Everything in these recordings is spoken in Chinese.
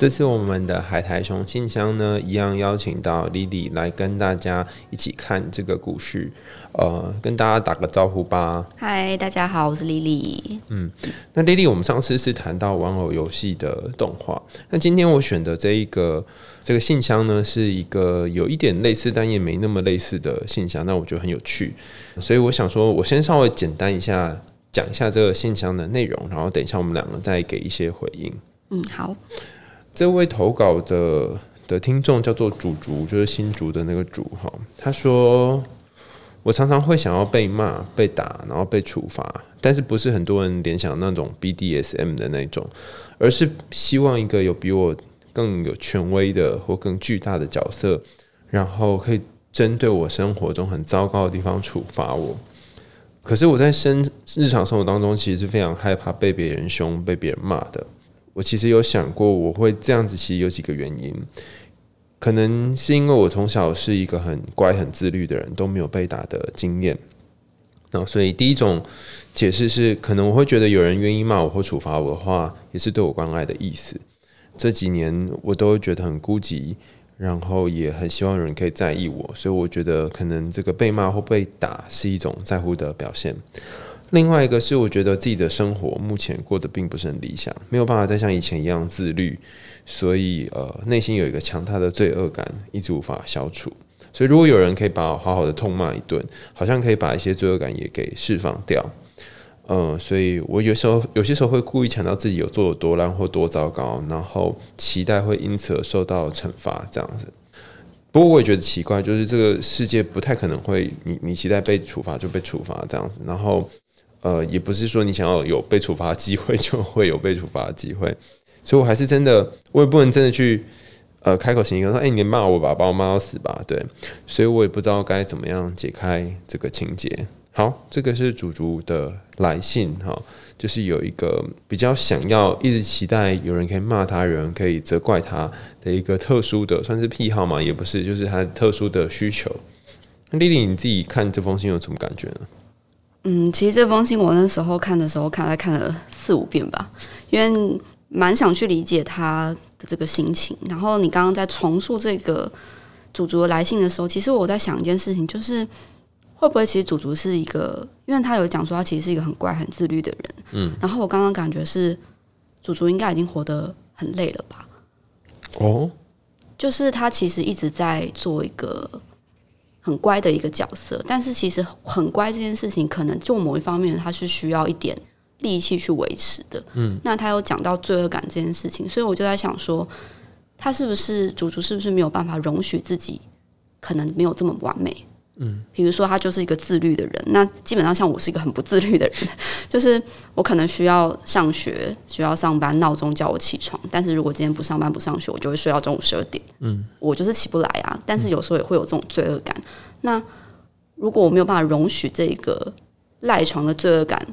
这次我们的海苔熊信箱呢，一样邀请到 Lily 来跟大家一起看这个故事，呃，跟大家打个招呼吧。嗨，大家好，我是 Lily。嗯，那 Lily，我们上次是谈到玩偶游戏的动画，那今天我选的这一个这个信箱呢，是一个有一点类似，但也没那么类似的信箱，那我觉得很有趣，所以我想说，我先稍微简单一下讲一下这个信箱的内容，然后等一下我们两个再给一些回应。嗯，好。这位投稿的的听众叫做竹竹，就是新竹的那个竹哈。他说：“我常常会想要被骂、被打，然后被处罚，但是不是很多人联想那种 BDSM 的那种，而是希望一个有比我更有权威的或更巨大的角色，然后可以针对我生活中很糟糕的地方处罚我。可是我在生日常生活当中，其实是非常害怕被别人凶、被别人骂的。”我其实有想过，我会这样子，其实有几个原因，可能是因为我从小是一个很乖、很自律的人，都没有被打的经验。那所以第一种解释是，可能我会觉得有人愿意骂我或处罚我的话，也是对我关爱的意思。这几年我都觉得很孤寂，然后也很希望有人可以在意我，所以我觉得可能这个被骂或被打是一种在乎的表现。另外一个是，我觉得自己的生活目前过得并不是很理想，没有办法再像以前一样自律，所以呃，内心有一个强大的罪恶感，一直无法消除。所以如果有人可以把我好好的痛骂一顿，好像可以把一些罪恶感也给释放掉。嗯，所以我有时候有些时候会故意强调自己有做的多烂或多糟糕，然后期待会因此而受到惩罚这样子。不过我也觉得奇怪，就是这个世界不太可能会你你期待被处罚就被处罚这样子，然后。呃，也不是说你想要有被处罚的机会就会有被处罚的机会，所以我还是真的，我也不能真的去呃开口行一个说，哎，你骂我吧，把我骂到死吧，对，所以我也不知道该怎么样解开这个情节。好，这个是主主的来信哈，就是有一个比较想要一直期待有人可以骂他，有人可以责怪他的一个特殊的算是癖好嘛，也不是，就是他特殊的需求。丽丽，你自己看这封信有什么感觉呢？嗯，其实这封信我那时候看的时候，看了看了四五遍吧，因为蛮想去理解他的这个心情。然后你刚刚在重述这个主族的来信的时候，其实我在想一件事情，就是会不会其实主族是一个，因为他有讲说他其实是一个很乖、很自律的人。嗯，然后我刚刚感觉是主族应该已经活得很累了吧？哦，就是他其实一直在做一个。很乖的一个角色，但是其实很乖这件事情，可能就某一方面，他是需要一点力气去维持的。嗯，那他又讲到罪恶感这件事情，所以我就在想说，他是不是主厨是不是没有办法容许自己可能没有这么完美？嗯，比如说他就是一个自律的人，那基本上像我是一个很不自律的人，就是我可能需要上学、需要上班，闹钟叫我起床，但是如果今天不上班、不上学，我就会睡到中午十二点。嗯，我就是起不来啊。但是有时候也会有这种罪恶感。那如果我没有办法容许这个赖床的罪恶感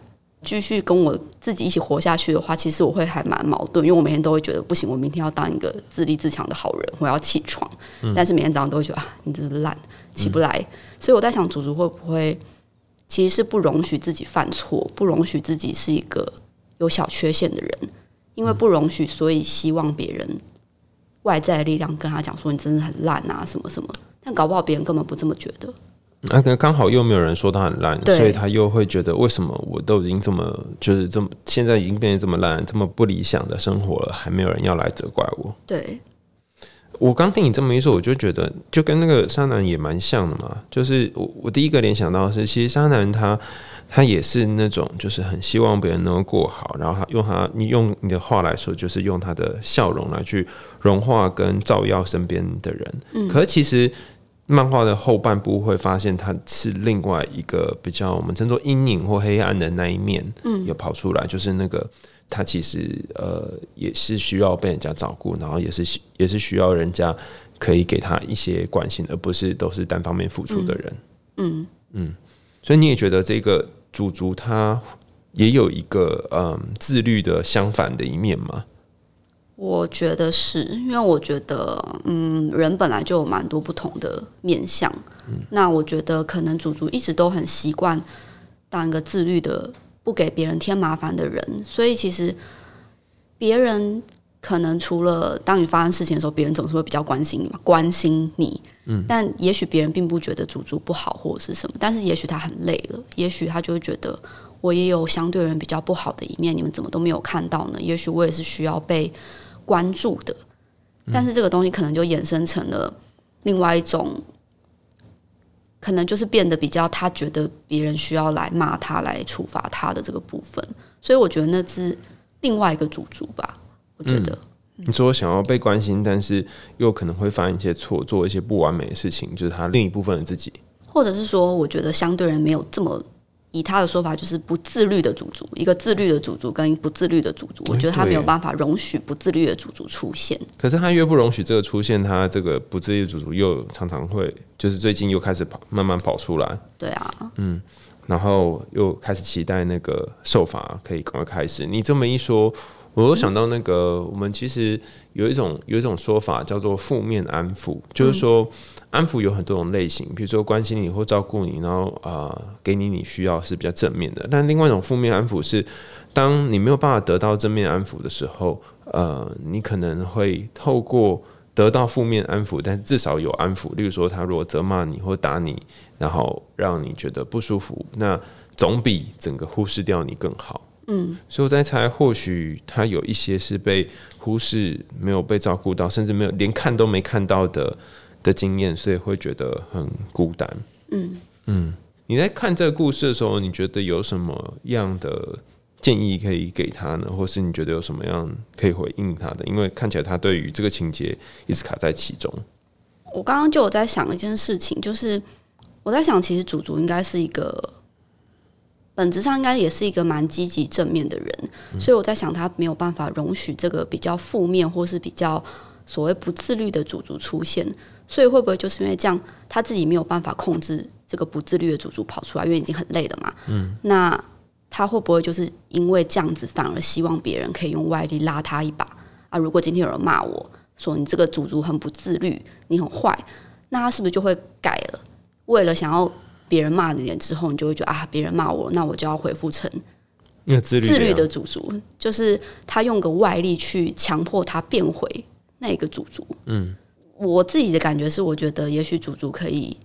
继续跟我自己一起活下去的话，其实我会还蛮矛盾，因为我每天都会觉得不行，我明天要当一个自立自强的好人，我要起床。但是每天早上都会觉得啊，你真是烂，起不来。所以我在想，祖祖会不会其实是不容许自己犯错，不容许自己是一个有小缺陷的人，因为不容许，所以希望别人外在的力量跟他讲说你真的很烂啊，什么什么。但搞不好别人根本不这么觉得。那可能刚好又没有人说他很烂，所以他又会觉得为什么我都已经这么就是这么现在已经变得这么烂、这么不理想的生活了，还没有人要来责怪我？对。我刚听你这么一说，我就觉得就跟那个沙男也蛮像的嘛。就是我我第一个联想到是，其实沙男他他也是那种就是很希望别人能够过好，然后他用他你用你的话来说，就是用他的笑容来去融化跟照耀身边的人。嗯，可是其实漫画的后半部会发现，他是另外一个比较我们称作阴影或黑暗的那一面，嗯，有跑出来，就是那个。他其实呃也是需要被人家照顾，然后也是也是需要人家可以给他一些关心，而不是都是单方面付出的人。嗯嗯，所以你也觉得这个主族他也有一个嗯自律的相反的一面吗？我觉得是因为我觉得，嗯，人本来就有蛮多不同的面相。那我觉得可能祖祖一直都很习惯当一个自律的、不给别人添麻烦的人，所以其实别人可能除了当你发生事情的时候，别人总是会比较关心你嘛，关心你。嗯，但也许别人并不觉得祖祖不好或者是什么，但是也许他很累了，也许他就会觉得我也有相对人比较不好的一面，你们怎么都没有看到呢？也许我也是需要被。关注的，但是这个东西可能就衍生成了另外一种，可能就是变得比较他觉得别人需要来骂他、来处罚他的这个部分，所以我觉得那是另外一个主族吧。我觉得你说想要被关心，但是又可能会犯一些错，做一些不完美的事情，就是他另一部分的自己，或者是说，我觉得相对人没有这么。以他的说法，就是不自律的主族，一个自律的主族跟不自律的主族，我觉得他没有办法容许不自律的主族出现。可是他越不容许这个出现，他这个不自律的主族又常常会，就是最近又开始跑，慢慢跑出来。对啊，嗯，然后又开始期待那个受罚可以赶快开始。你这么一说，我又想到那个，我们其实有一种有一种说法叫做负面安抚，就是说。安抚有很多种类型，比如说关心你或照顾你，然后啊给你你需要是比较正面的。但另外一种负面安抚是，当你没有办法得到正面安抚的时候，呃，你可能会透过得到负面安抚，但是至少有安抚。例如说，他如果责骂你或打你，然后让你觉得不舒服，那总比整个忽视掉你更好。嗯，所以我在猜，或许他有一些是被忽视、没有被照顾到，甚至没有连看都没看到的。的经验，所以会觉得很孤单。嗯嗯，你在看这个故事的时候，你觉得有什么样的建议可以给他呢？或是你觉得有什么样可以回应他的？因为看起来他对于这个情节一直卡在其中。我刚刚就有在想一件事情，就是我在想，其实祖祖应该是一个本质上应该也是一个蛮积极正面的人，所以我在想，他没有办法容许这个比较负面或是比较所谓不自律的祖族出现。所以会不会就是因为这样，他自己没有办法控制这个不自律的主族跑出来，因为已经很累了嘛。嗯，那他会不会就是因为这样子，反而希望别人可以用外力拉他一把啊？如果今天有人骂我说你这个主族很不自律，你很坏，那他是不是就会改了？为了想要别人骂你之后，你就会觉得啊，别人骂我，那我就要回复成自律自律的主族，就是他用个外力去强迫他变回那个主族。嗯。我自己的感觉是，我觉得也许主族可以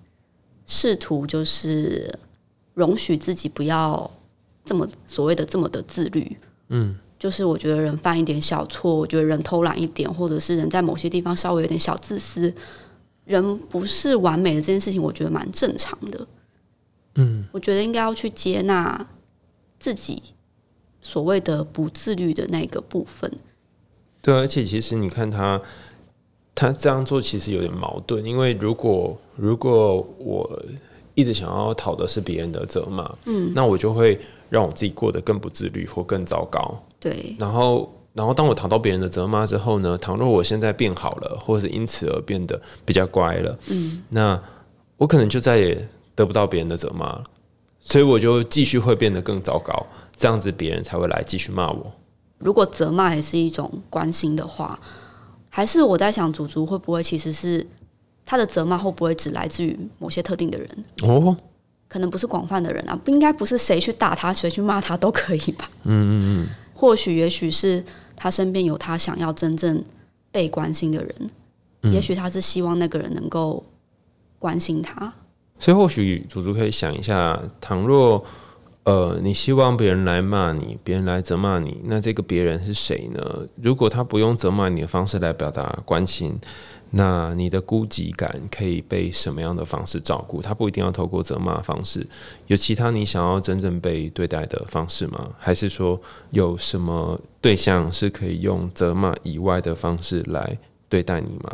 试图就是容许自己不要这么所谓的这么的自律。嗯，就是我觉得人犯一点小错，我觉得人偷懒一点，或者是人在某些地方稍微有点小自私，人不是完美的这件事情，我觉得蛮正常的。嗯，我觉得应该要去接纳自己所谓的不自律的那个部分。对，而且其实你看他。他这样做其实有点矛盾，因为如果如果我一直想要讨的是别人的责骂，嗯，那我就会让我自己过得更不自律或更糟糕。对。然后，然后当我讨到别人的责骂之后呢，倘若我现在变好了，或者是因此而变得比较乖了，嗯，那我可能就再也得不到别人的责骂，所以我就继续会变得更糟糕，这样子别人才会来继续骂我。如果责骂也是一种关心的话。还是我在想，祖祖会不会其实是他的责骂会不会只来自于某些特定的人？哦，可能不是广泛的人啊，不应该不是谁去打他，谁去骂他都可以吧？嗯嗯嗯。或许也许是他身边有他想要真正被关心的人，也许他是希望那个人能够关心他。所以或许祖祖可以想一下，倘若。呃，你希望别人来骂你，别人来责骂你，那这个别人是谁呢？如果他不用责骂你的方式来表达关心，那你的孤寂感可以被什么样的方式照顾？他不一定要透过责骂方式，有其他你想要真正被对待的方式吗？还是说有什么对象是可以用责骂以外的方式来对待你吗？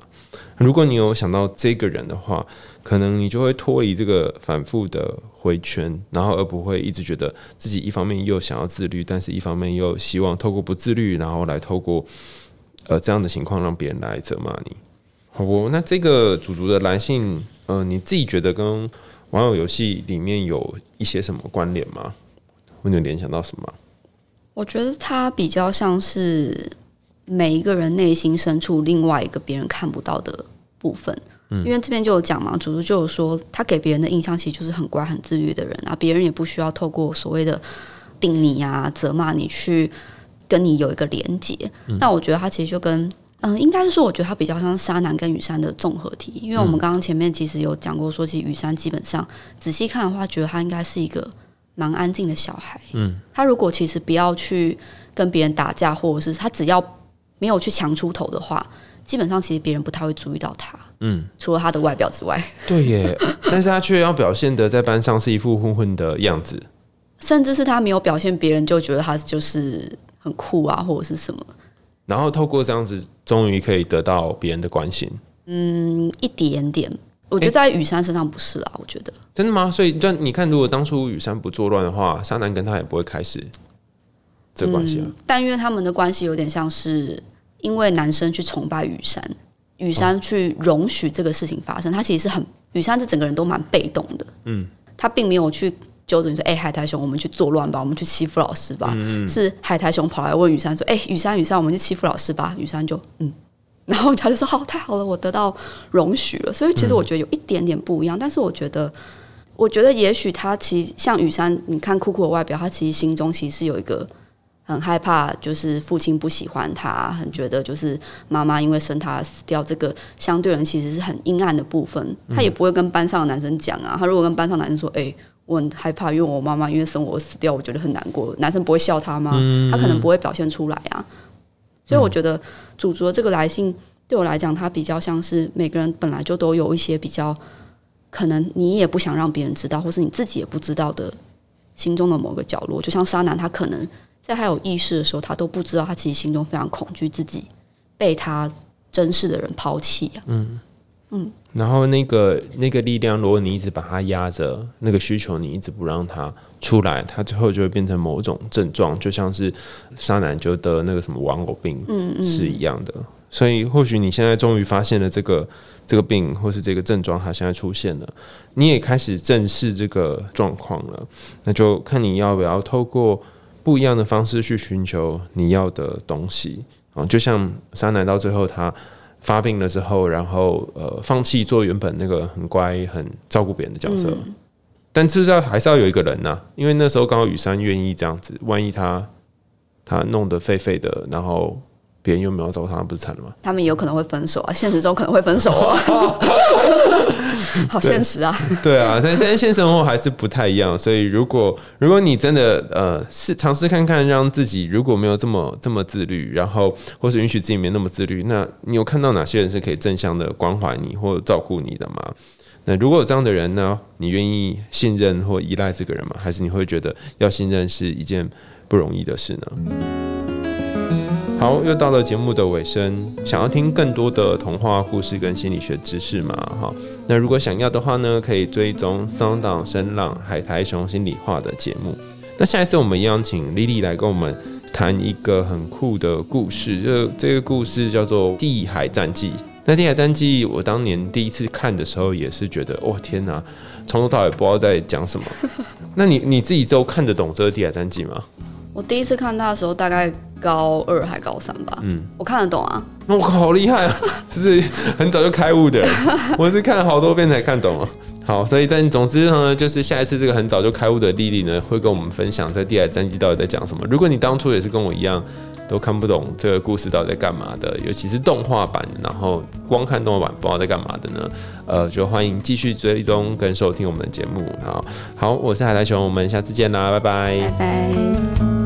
如果你有想到这个人的话。可能你就会脱离这个反复的回圈，然后而不会一直觉得自己一方面又想要自律，但是一方面又希望透过不自律，然后来透过呃这样的情况让别人来责骂你。好不？那这个主族的男性，呃，你自己觉得跟网友游戏里面有一些什么关联吗？会有联想到什么？我觉得他比较像是每一个人内心深处另外一个别人看不到的部分。因为这边就有讲嘛，主主就有说，他给别人的印象其实就是很乖、很自律的人啊，别人也不需要透过所谓的定你啊、责骂你去跟你有一个连接。那我觉得他其实就跟嗯，应该是说，我觉得他比较像沙男跟雨山的综合体，因为我们刚刚前面其实有讲过，说其实雨山基本上仔细看的话，觉得他应该是一个蛮安静的小孩。嗯，他如果其实不要去跟别人打架，或者是他只要没有去强出头的话，基本上其实别人不太会注意到他。嗯，除了他的外表之外，对耶，但是他却要表现的在班上是一副混混的样子，甚至是他没有表现，别人就觉得他就是很酷啊，或者是什么。然后透过这样子，终于可以得到别人的关心。嗯，一点点。我觉得在雨山身上不是啦，我觉得真的吗？所以，但你看，如果当初雨山不作乱的话，沙男跟他也不会开始这关系啊。但因为他们的关系有点像是，因为男生去崇拜雨山，雨山去容许这个事情发生，他其实是很雨山这整个人都蛮被动的。嗯，他并没有去。纠正说：“哎，海苔熊，我们去作乱吧，我们去欺负老师吧。”嗯是海苔熊跑来问雨山说：“哎，雨山，雨山，我们去欺负老师吧？”雨山就嗯，然后他就说：“好，太好了，我得到容许了。”所以其实我觉得有一点点不一样，但是我觉得，我觉得也许他其实像雨山，你看酷酷的外表，他其实心中其实有一个很害怕，就是父亲不喜欢他，很觉得就是妈妈因为生他死掉，这个相对人其实是很阴暗的部分。他也不会跟班上的男生讲啊。他如果跟班上男生说：“哎。”我很害怕，因为我妈妈因为生我死掉，我觉得很难过。男生不会笑他吗？他可能不会表现出来啊。所以我觉得，主的这个来信对我来讲，他比较像是每个人本来就都有一些比较可能你也不想让别人知道，或是你自己也不知道的心中的某个角落。就像沙男，他可能在他有意识的时候，他都不知道他其实心中非常恐惧自己被他珍视的人抛弃啊。嗯嗯。然后那个那个力量，如果你一直把它压着，那个需求你一直不让它出来，它最后就会变成某种症状，就像是沙男就得那个什么玩偶病嗯是一样的。所以或许你现在终于发现了这个这个病或是这个症状，它现在出现了，你也开始正视这个状况了。那就看你要不要透过不一样的方式去寻求你要的东西啊，就像沙男到最后他。发病了之后，然后呃，放弃做原本那个很乖、很照顾别人的角色，但至少还是要有一个人呐，因为那时候刚好雨山愿意这样子，万一他他弄得废废的，然后。别人又没有找他，不是惨了吗？他们有可能会分手啊，现实中可能会分手啊，好现实啊。对 啊，但现在现实生活还是不太一样，所以如果如果你真的呃试尝试看看，让自己如果没有这么这么自律，然后或是允许自己没那么自律，那你有看到哪些人是可以正向的关怀你或照顾你的吗？那如果有这样的人呢，你愿意信任或依赖这个人吗？还是你会觉得要信任是一件不容易的事呢？好，又到了节目的尾声。想要听更多的童话故事跟心理学知识吗？哈，那如果想要的话呢，可以追踪桑岛声浪海苔熊心理化的节目。那下一次我们一样请莉莉来跟我们谈一个很酷的故事。这这个故事叫做《地海战记》。那《地海战记》，我当年第一次看的时候也是觉得，哦天哪，从头到尾不知道在讲什么。那你你自己都看得懂这个《地海战记》吗？我第一次看它的时候，大概高二还高三吧。嗯，我看得懂啊。那我好厉害啊！就是很早就开悟的人。我是看了好多遍才看懂啊。好，所以但总之呢，就是下一次这个很早就开悟的莉莉呢，会跟我们分享在《地海战记》到底在讲什么。如果你当初也是跟我一样，都看不懂这个故事到底在干嘛的，尤其是动画版，然后光看动画版不知道在干嘛的呢？呃，就欢迎继续追踪跟收听我们的节目。好，好，我是海苔熊，我们下次见啦，拜拜，拜拜。